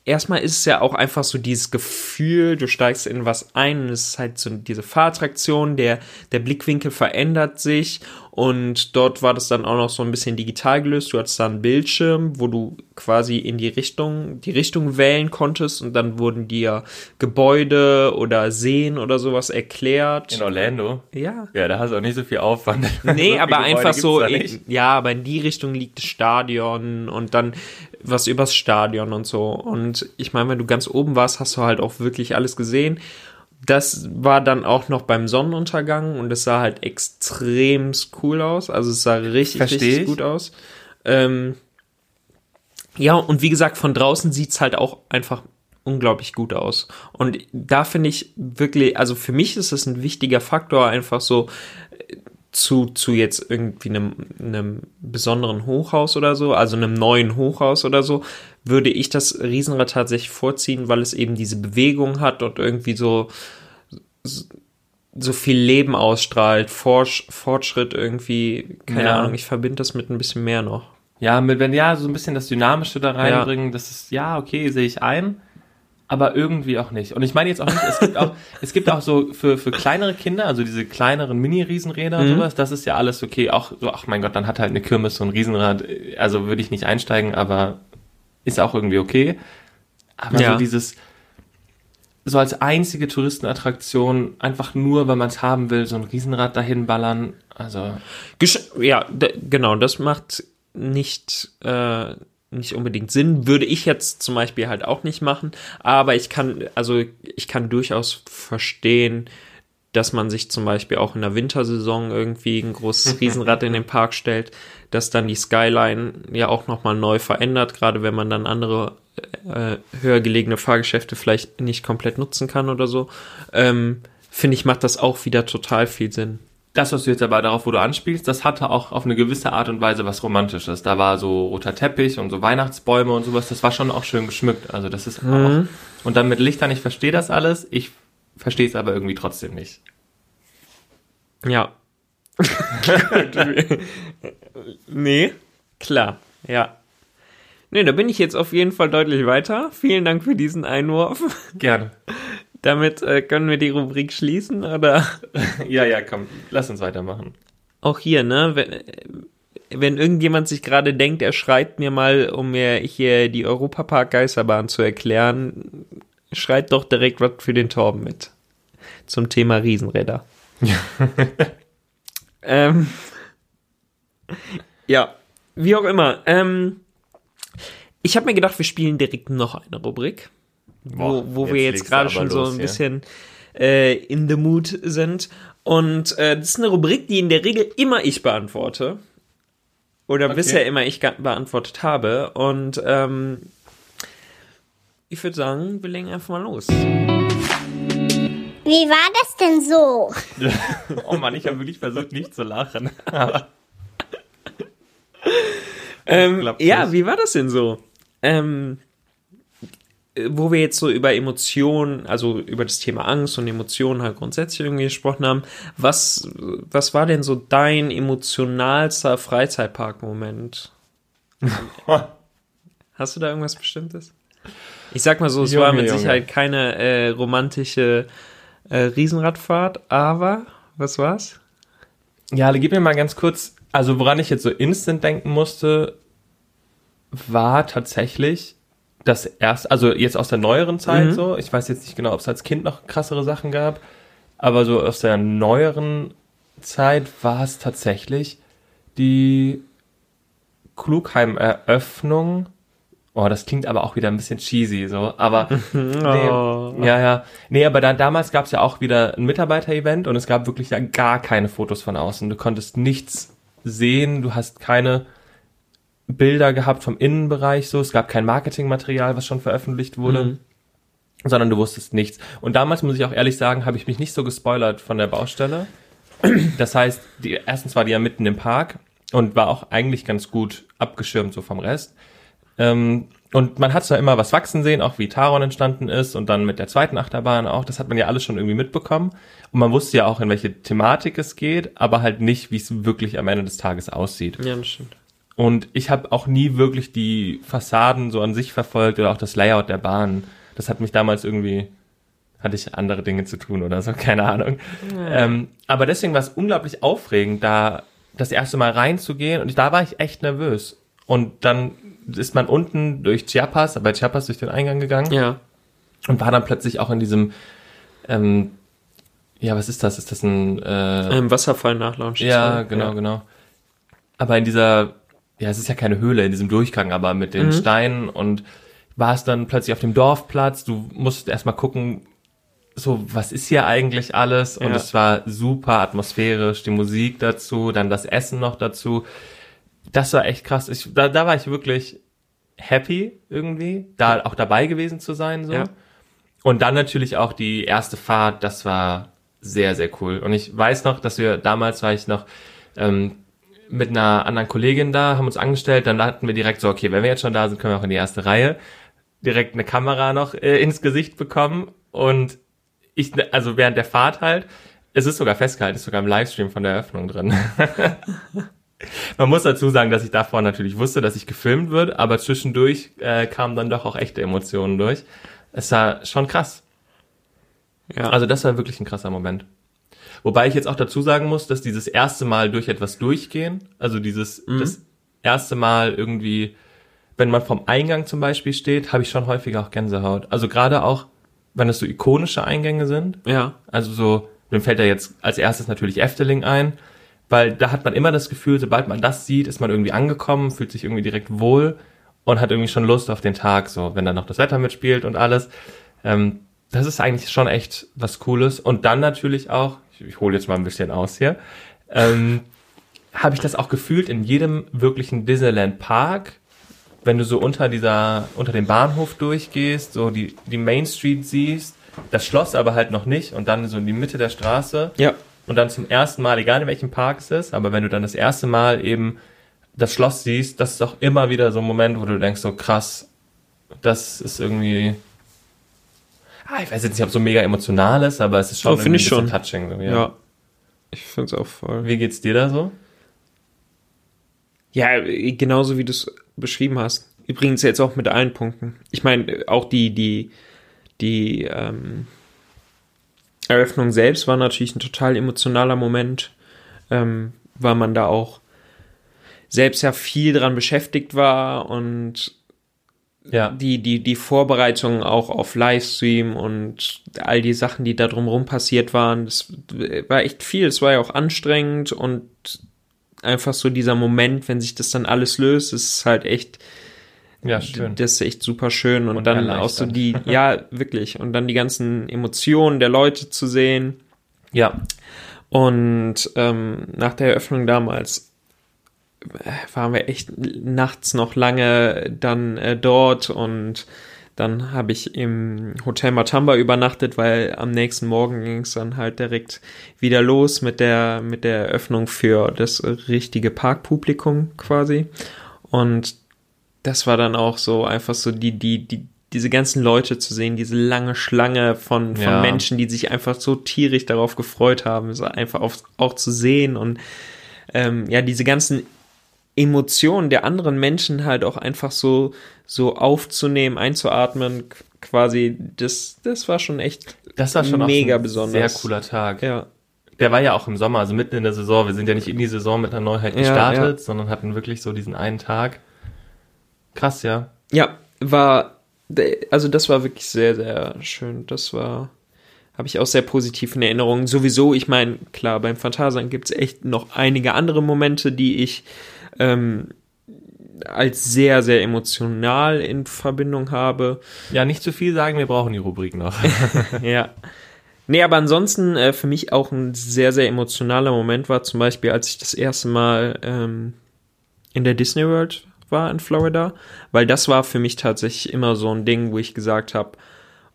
erstmal ist es ja auch einfach so dieses Gefühl, du steigst in was ein und es ist halt so diese Fahrattraktion, der, der Blickwinkel verändert sich und dort war das dann auch noch so ein bisschen digital gelöst. Du hattest da einen Bildschirm, wo du quasi in die Richtung, die Richtung wählen konntest und dann wurden dir Gebäude oder Seen oder sowas erklärt. In Orlando. Ja. Ja, da hast du auch nicht so viel Aufwand. Nee, So aber einfach so, in, ja, aber in die Richtung liegt das Stadion und dann was übers Stadion und so. Und ich meine, wenn du ganz oben warst, hast du halt auch wirklich alles gesehen. Das war dann auch noch beim Sonnenuntergang und es sah halt extrem cool aus. Also es sah richtig, Versteh richtig ich. gut aus. Ähm, ja, und wie gesagt, von draußen sieht's halt auch einfach unglaublich gut aus. Und da finde ich wirklich, also für mich ist es ein wichtiger Faktor, einfach so äh, zu, zu jetzt irgendwie einem, einem besonderen Hochhaus oder so, also einem neuen Hochhaus oder so, würde ich das Riesenrad tatsächlich vorziehen, weil es eben diese Bewegung hat und irgendwie so, so viel Leben ausstrahlt, Forsch, Fortschritt irgendwie, keine Ja. Ahnung, ich verbinde das mit ein bisschen mehr noch. Ja, mit, wenn ja, so ein bisschen das Dynamische da reinbringen, das ist, ja, okay, sehe ich ein, aber irgendwie auch nicht. Und ich meine jetzt auch nicht, es gibt auch, es gibt auch so für, für kleinere Kinder, also diese kleineren Mini-Riesenräder und Mhm. sowas, das ist ja alles okay. Auch so, ach mein Gott, dann hat halt eine Kirmes so ein Riesenrad, also würde ich nicht einsteigen, aber ist auch irgendwie okay. Aber Ja. so dieses, so als einzige Touristenattraktion, einfach nur, weil man es haben will, so ein Riesenrad dahin ballern. Also. Gesch ja, genau, das macht nicht, äh, nicht unbedingt Sinn. Würde ich jetzt zum Beispiel halt auch nicht machen. Aber ich kann, also ich kann durchaus verstehen, dass man sich zum Beispiel auch in der Wintersaison irgendwie ein großes Riesenrad in den Park stellt, dass dann die Skyline ja auch nochmal neu verändert, gerade wenn man dann andere äh, höher gelegene Fahrgeschäfte vielleicht nicht komplett nutzen kann oder so. Ähm, Finde ich, macht das auch wieder total viel Sinn. Das, was du jetzt aber darauf, wo du anspielst, das hatte auch auf eine gewisse Art und Weise was Romantisches. Da war so roter Teppich und so Weihnachtsbäume und sowas. Das war schon auch schön geschmückt. Also das ist mhm. auch. Und dann mit Lichtern, ich verstehe das alles. Ich verstehe es aber irgendwie trotzdem nicht. Ja. nee, klar, ja. Nee, da bin ich jetzt auf jeden Fall deutlich weiter. Vielen Dank für diesen Einwurf. Gerne. Damit äh, können wir die Rubrik schließen, oder? ja, ja, komm, lass uns weitermachen. Auch hier, ne? Wenn, wenn irgendjemand sich gerade denkt, er schreibt mir mal, um mir hier die Europapark Geisterbahn zu erklären, schreibt doch direkt was für den Torben mit. Zum Thema Riesenräder. Ja. ähm, ja, wie auch immer. Ähm, ich habe mir gedacht, wir spielen direkt noch eine Rubrik, Boah, wo, wo jetzt wir jetzt gerade schon los, so ein ja. bisschen äh, in the mood sind. Und äh, das ist eine Rubrik, die in der Regel immer ich beantworte. Oder okay. bisher immer ich beantwortet habe. Und ähm, ich würde sagen, wir legen einfach mal los. Wie war das denn so? oh Mann, ich habe wirklich versucht, nicht zu lachen. ähm, ja, wie war das denn so? Ähm, wo wir jetzt so über Emotionen, also über das Thema Angst und Emotionen halt grundsätzlich irgendwie gesprochen haben, was, was war denn so dein emotionalster Freizeitpark-Moment? Hast du da irgendwas Bestimmtes? Ich sag mal so, es Junge, war mit Sicherheit Junge. keine äh, romantische äh, Riesenradfahrt, aber was war's? Ja, gib mir mal ganz kurz, also woran ich jetzt so instant denken musste, war tatsächlich das erste, also jetzt aus der neueren Zeit mhm. so, ich weiß jetzt nicht genau, ob es als Kind noch krassere Sachen gab, aber so aus der neueren Zeit war es tatsächlich die Klugheim-Eröffnung Oh, das klingt aber auch wieder ein bisschen cheesy, so. Aber nee, oh. ja, ja. Nee, aber da, damals gab es ja auch wieder ein Mitarbeiter-Event und es gab wirklich ja gar keine Fotos von außen. Du konntest nichts sehen, du hast keine Bilder gehabt vom Innenbereich, so. Es gab kein Marketingmaterial, was schon veröffentlicht wurde. Mhm. Sondern du wusstest nichts. Und damals muss ich auch ehrlich sagen, habe ich mich nicht so gespoilert von der Baustelle. Das heißt, die, erstens war die ja mitten im Park und war auch eigentlich ganz gut abgeschirmt so vom Rest. Ähm, und man hat zwar immer was wachsen sehen, auch wie Taron entstanden ist und dann mit der zweiten Achterbahn auch. Das hat man ja alles schon irgendwie mitbekommen. Und man wusste ja auch, in welche Thematik es geht, aber halt nicht, wie es wirklich am Ende des Tages aussieht. Ja, das stimmt. Und ich habe auch nie wirklich die Fassaden so an sich verfolgt oder auch das Layout der Bahn. Das hat mich damals irgendwie, hatte ich andere Dinge zu tun oder so, keine Ahnung. Ja. Ähm, aber deswegen war es unglaublich aufregend, da das erste Mal reinzugehen und da war ich echt nervös. Und dann ist man unten durch Chiapas, bei Chiapas durch den Eingang gegangen. Ja. Und war dann plötzlich auch in diesem, ähm, ja, was ist das? Ist das ein, äh, ein Wasserfall-Nachlaunch? Ja, genau, ja. genau. Aber in dieser, ja, es ist ja keine Höhle, in diesem Durchgang, aber mit den mhm. Steinen und war es dann plötzlich auf dem Dorfplatz. Du musst erstmal gucken, so, was ist hier eigentlich alles? Und ja. es war super atmosphärisch, die Musik dazu, dann das Essen noch dazu das war echt krass. Ich, da, da war ich wirklich happy irgendwie, da auch dabei gewesen zu sein. So. Ja. Und dann natürlich auch die erste Fahrt, das war sehr, sehr cool. Und ich weiß noch, dass wir damals war ich noch ähm, mit einer anderen Kollegin da, haben uns angestellt, dann hatten wir direkt so, okay, wenn wir jetzt schon da sind, können wir auch in die erste Reihe. Direkt eine Kamera noch äh, ins Gesicht bekommen und ich, also während der Fahrt halt, es ist sogar festgehalten, ist sogar im Livestream von der Eröffnung drin. Man muss dazu sagen, dass ich davor natürlich wusste, dass ich gefilmt wird, aber zwischendurch äh, kamen dann doch auch echte Emotionen durch. Es war schon krass. Ja. Also das war wirklich ein krasser Moment. Wobei ich jetzt auch dazu sagen muss, dass dieses erste Mal durch etwas durchgehen, also dieses mhm. das erste Mal irgendwie, wenn man vom Eingang zum Beispiel steht, habe ich schon häufiger auch Gänsehaut. Also gerade auch wenn es so ikonische Eingänge sind. Ja. Also so, mir fällt da jetzt als erstes natürlich Efteling ein, weil da hat man immer das Gefühl, sobald man das sieht, ist man irgendwie angekommen, fühlt sich irgendwie direkt wohl und hat irgendwie schon Lust auf den Tag, so wenn dann noch das Wetter mitspielt und alles. Ähm, das ist eigentlich schon echt was Cooles. Und dann natürlich auch, ich, ich hole jetzt mal ein bisschen aus hier, ähm, habe ich das auch gefühlt in jedem wirklichen Disneyland Park, wenn du so unter dieser, unter dem Bahnhof durchgehst, so die, die Main Street siehst, das Schloss aber halt noch nicht und dann so in die Mitte der Straße Ja. Und dann zum ersten Mal, egal in welchem Park es ist, aber wenn du dann das erste Mal eben das Schloss siehst, das ist auch immer wieder so ein Moment, wo du denkst, so krass, das ist irgendwie, ah, ich weiß jetzt nicht, ob es so mega emotional ist, aber es ist schon Oh, irgendwie ein bisschen schon. touching. So, Ja. ja. Ich finde es auch voll. Wie geht's dir da so? Ja, genauso wie du es beschrieben hast. Übrigens jetzt auch mit allen Punkten. Ich meine, auch die, die, die ähm, Eröffnung selbst war natürlich ein total emotionaler Moment, ähm, weil man da auch selbst ja viel dran beschäftigt war und Ja. die, die, die Vorbereitungen auch auf Livestream und all die Sachen, die da drumherum passiert waren, das war echt viel. Es war ja auch anstrengend und einfach so dieser Moment, wenn sich das dann alles löst, ist halt echt, Ja, schön. das ist echt super schön. Und, Und dann auch so die, ja, wirklich, und dann die ganzen Emotionen der Leute zu sehen. Ja. und ähm, nach der Eröffnung damals äh, waren wir echt nachts noch lange dann äh, dort. Und dann habe ich im Hotel Matamba übernachtet, weil am nächsten Morgen ging es dann halt direkt wieder los mit der mit der Eröffnung für das richtige Parkpublikum quasi. Und das war dann auch so einfach so die die die diese ganzen Leute zu sehen, diese lange Schlange von, von Ja. Menschen, die sich einfach so tierisch darauf gefreut haben, es einfach auch, auch zu sehen und ähm, ja, diese ganzen Emotionen der anderen Menschen halt auch einfach so, so aufzunehmen, einzuatmen, qu- quasi, das, das war schon echt Das war schon mega ein besonders. sehr cooler Tag. Ja, Der war ja auch im Sommer, also mitten in der Saison. Wir sind ja nicht in die Saison mit einer Neuheit Ja, gestartet, ja. sondern hatten wirklich so diesen einen Tag. Krass, ja. ja, war, also das war wirklich sehr, sehr schön. Das war, habe ich auch sehr positiv in Erinnerung. Sowieso, ich meine, klar, beim Phantasien gibt es echt noch einige andere Momente, die ich ähm, als sehr, sehr emotional in Verbindung habe. Ja, nicht zu viel sagen, wir brauchen die Rubrik noch. Ja. Nee, aber ansonsten äh, für mich auch ein sehr, sehr emotionaler Moment war zum Beispiel, als ich das erste Mal ähm, in der Disney World war in Florida, weil das war für mich tatsächlich immer so ein Ding, wo ich gesagt habe,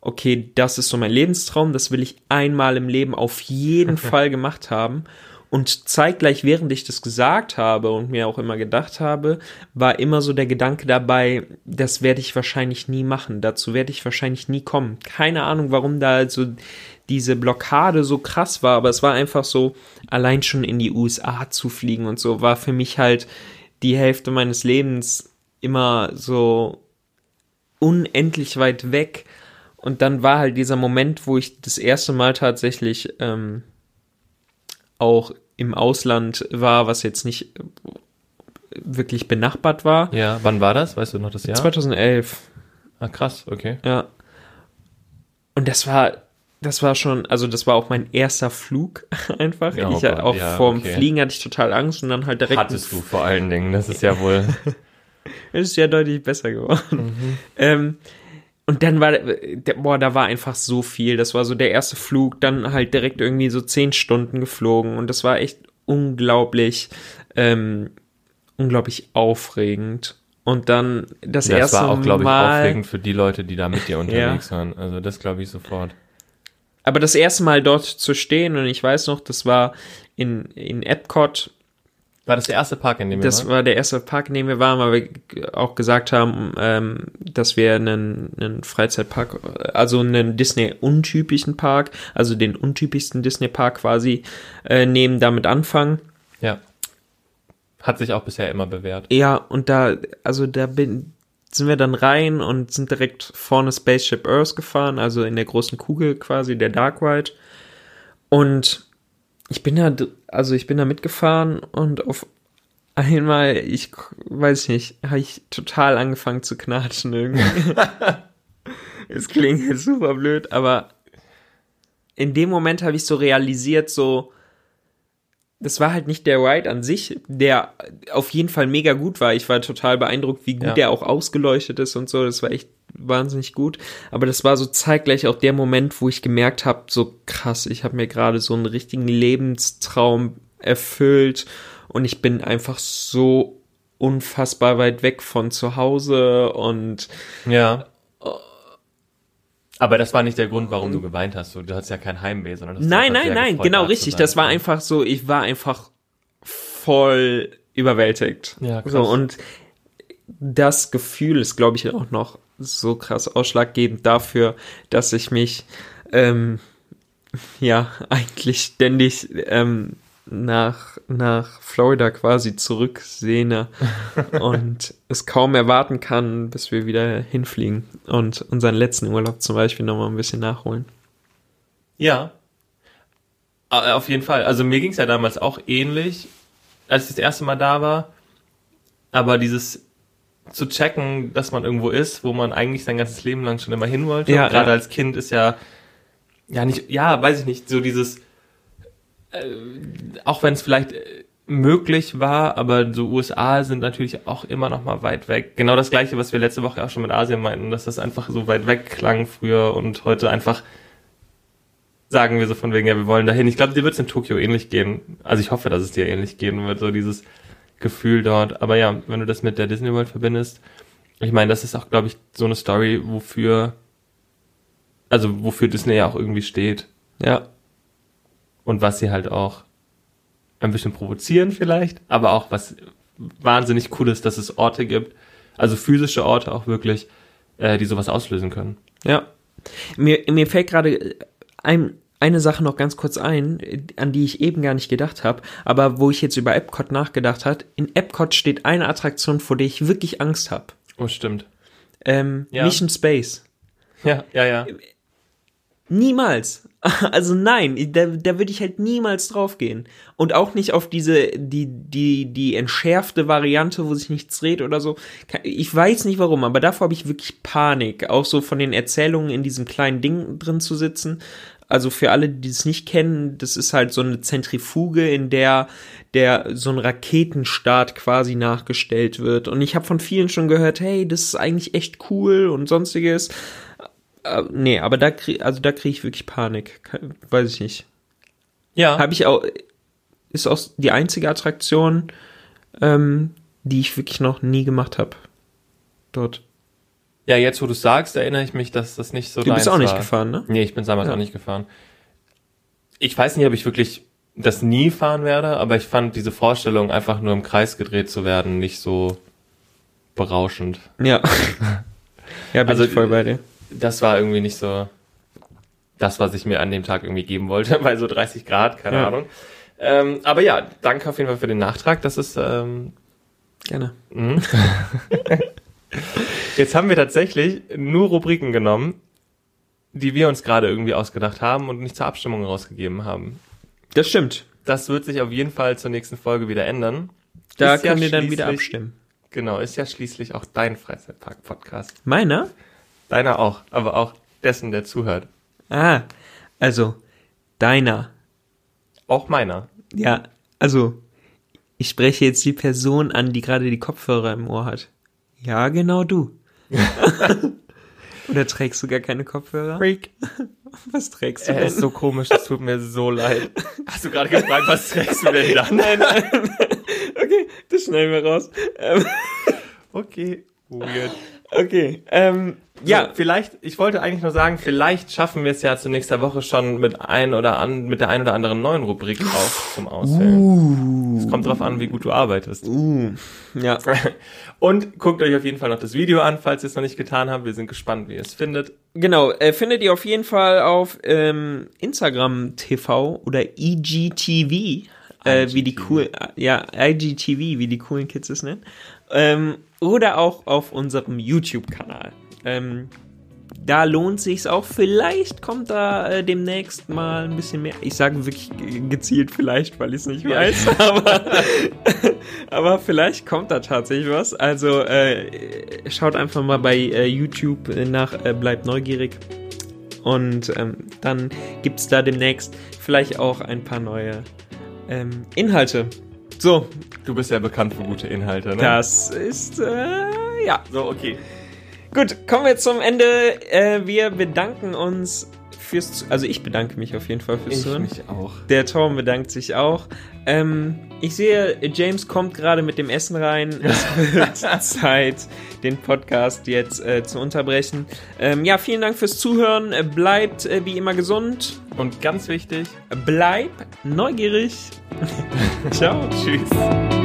okay, das ist so mein Lebenstraum, das will ich einmal im Leben auf jeden Fall gemacht haben. Und zeitgleich, während ich das gesagt habe und mir auch immer gedacht habe, war immer so der Gedanke dabei, das werde ich wahrscheinlich nie machen. Dazu werde ich wahrscheinlich nie kommen. Keine Ahnung, warum da also diese Blockade so krass war, aber es war einfach so, allein schon in die USA zu fliegen und so, war für mich halt die Hälfte meines Lebens immer so unendlich weit weg. Und dann war halt dieser Moment, wo ich das erste Mal tatsächlich ähm, auch im Ausland war, was jetzt nicht wirklich benachbart war. ja, wann war das? Weißt du noch das Jahr? 2011, Ah, krass, okay. ja. Und das war, das war schon, also das war auch mein erster Flug einfach. Ja, oh ich auch ja, vorm okay. Fliegen hatte ich total Angst und dann halt direkt. Hattest du vor allen Dingen, das ist ja wohl. Es ist ja deutlich besser geworden. Ähm, und dann war, boah, da war einfach so viel. Das war so der erste Flug, dann halt direkt irgendwie so zehn Stunden geflogen und das war echt unglaublich, ähm, unglaublich aufregend. Und dann das, Das erste war auch, glaube ich, Mal, aufregend für die Leute, die da mit dir unterwegs waren. Also das glaube ich sofort. Aber das erste Mal dort zu stehen und ich weiß noch, das war in, in Epcot War das der erste Park, in dem wir Das waren? war der erste Park, in dem wir waren, weil wir auch gesagt haben, ähm, dass wir einen, einen Freizeitpark, also einen Disney-untypischen Park, also den untypischsten Disney-Park quasi äh, nehmen, damit anfangen. Ja. Hat sich auch bisher immer bewährt. Ja, und da, also da bin, sind wir dann rein und sind direkt vorne Spaceship Earth gefahren, also in der großen Kugel quasi, der Dark Ride. Und ich bin da, also ich bin da mitgefahren und auf einmal, ich weiß nicht, habe ich total angefangen zu knatschen irgendwie. es klingt jetzt super blöd, aber in dem Moment habe ich so realisiert, so, das war halt nicht der Ride an sich, der auf jeden Fall mega gut war. Ich war total beeindruckt, wie gut Ja. der auch ausgeleuchtet ist und so. Das war echt wahnsinnig gut. Aber das war so zeitgleich auch der Moment, wo ich gemerkt habe, so krass, ich habe mir gerade so einen richtigen Lebenstraum erfüllt und ich bin einfach so unfassbar weit weg von zu Hause und Ja. Aber das war nicht der Grund, warum du geweint hast. Du, hattest ja kein Heimweh, sondern das Nein, nein, nein, genau richtig. Das war einfach so, ich war einfach voll überwältigt. Ja, krass. So, und das Gefühl ist, glaube ich, auch noch so krass ausschlaggebend dafür, dass ich mich ähm, ja eigentlich ständig ähm, nach, nach Florida quasi zurücksehne und es kaum erwarten kann, bis wir wieder hinfliegen und unseren letzten Urlaub zum Beispiel nochmal ein bisschen nachholen. Ja. Ah, Auf jeden Fall. Also mir ging es ja damals auch ähnlich, als ich das erste Mal da war. Aber dieses zu checken, dass man irgendwo ist, wo man eigentlich sein ganzes Leben lang schon immer hin wollte. Ja, Gerade ja. als Kind ist ja, ja nicht, ja, weiß ich nicht, so dieses, äh, auch wenn es vielleicht äh, möglich war, aber so USA sind natürlich auch immer noch mal weit weg. Genau das gleiche, was wir letzte Woche auch schon mit Asien meinten, dass das einfach so weit weg klang früher und heute einfach sagen wir so von wegen, ja, wir wollen dahin. Ich glaube, dir wird es in Tokio ähnlich gehen. Also ich hoffe, dass es dir ähnlich gehen wird, so dieses Gefühl dort. Aber ja, wenn du das mit der Disney World verbindest, ich meine, das ist auch, glaube ich, so eine Story, wofür, also wofür Disney ja auch irgendwie steht. Ja, Und was sie halt auch ein bisschen provozieren vielleicht, aber auch was wahnsinnig cool ist, dass es Orte gibt, also physische Orte auch wirklich, äh, die sowas auslösen können. Ja. Mir, mir fällt gerade ein, eine Sache noch ganz kurz ein, an die ich eben gar nicht gedacht habe, aber wo ich jetzt über Epcot nachgedacht habe. In Epcot steht eine Attraktion, vor der ich wirklich Angst habe. Oh, stimmt. Ähm, Ja. Mission Space. Ja, ja, ja. Niemals. Also nein, da, da würde ich halt niemals draufgehen. Und auch nicht auf diese, die, die, die entschärfte Variante, wo sich nichts dreht oder so. Ich weiß nicht warum, aber davor habe ich wirklich Panik. Auch so von den Erzählungen in diesem kleinen Ding drin zu sitzen. Also für alle, die es nicht kennen, das ist halt so eine Zentrifuge, in der der so ein Raketenstart quasi nachgestellt wird. Und ich habe von vielen schon gehört, hey, das ist eigentlich echt cool und sonstiges. Äh, nee, aber da krieg, also da kriege ich wirklich Panik. Weiß ich nicht. Ja. Habe ich auch, ist auch die einzige Attraktion, ähm, die ich wirklich noch nie gemacht habe. Dort. Ja, jetzt wo du sagst, erinnere ich mich, dass das nicht so Du bist auch nicht war. gefahren, ne? Nee, ich bin damals Ja. auch nicht gefahren. Ich weiß nicht, ob ich wirklich das nie fahren werde, aber ich fand diese Vorstellung, einfach nur im Kreis gedreht zu werden, nicht so berauschend. Ja. ja, bin Also, ich voll bei dir. Das war irgendwie nicht so das, was ich mir an dem Tag irgendwie geben wollte, bei so 30 Grad, keine Ja. Ahnung. Ähm, aber ja, danke auf jeden Fall für den Nachtrag. Das ist ähm, Gerne. Jetzt haben wir tatsächlich nur Rubriken genommen, die wir uns gerade irgendwie ausgedacht haben und nicht zur Abstimmung rausgegeben haben. Das stimmt. Das wird sich auf jeden Fall zur nächsten Folge wieder ändern. Da Ist ja können wir dann wieder abstimmen. Genau, ist ja schließlich auch dein Freizeitpark-Podcast. Meiner? Deiner auch, aber auch dessen, der zuhört. Ah, also deiner. Auch meiner. Ja, also ich spreche jetzt die Person an, die gerade die Kopfhörer im Ohr hat. Ja, genau du. Oder trägst du gar keine Kopfhörer? Freak. Was trägst du Er denn? ist so komisch, es tut mir so leid. Hast du gerade gefragt, was trägst du denn dann? nein, nein. Okay, das schneiden wir raus. Ähm, Okay, weird. Okay, ähm, ja, vielleicht, ich wollte eigentlich nur sagen, vielleicht schaffen wir es ja zur nächsten Woche schon mit ein oder an, mit der ein oder anderen neuen Rubrik auch zum Auswählen. Es kommt drauf an, wie gut du arbeitest. uh, ja, Und guckt euch auf jeden Fall noch das Video an, falls ihr es noch nicht getan habt. Wir sind gespannt, wie ihr es findet. genau. Äh, findet ihr auf jeden Fall auf ähm, Instagram TV oder IGTV, äh, wie die cool, ja IGTV, wie die coolen Kids es nennen, ähm, oder auch auf unserem YouTube-Kanal. Ähm, da lohnt sich's auch. Vielleicht kommt da äh, demnächst mal ein bisschen mehr. Ich sage wirklich gezielt vielleicht, weil ich es nicht weiß, aber, aber vielleicht kommt da tatsächlich was. Also äh, schaut einfach mal bei äh, YouTube nach äh, Bleibt neugierig. Und ähm, dann gibt's da demnächst vielleicht auch ein paar neue ähm, Inhalte. So. Du bist ja bekannt für gute Inhalte, ne? Das ist, äh, ja. So, okay. Gut, kommen wir zum Ende. Äh, wir bedanken uns fürs, also ich bedanke mich auf jeden Fall fürs Ich Zuhören. mich auch. Der Tom bedankt sich auch. Ähm, ich sehe, James kommt gerade mit dem Essen rein. Es wird Zeit, den Podcast jetzt äh, zu unterbrechen. Ähm, ja, vielen Dank fürs Zuhören. Äh, Bleibt äh, wie immer gesund. Und ganz wichtig, Bleib neugierig. Ciao. tschüss.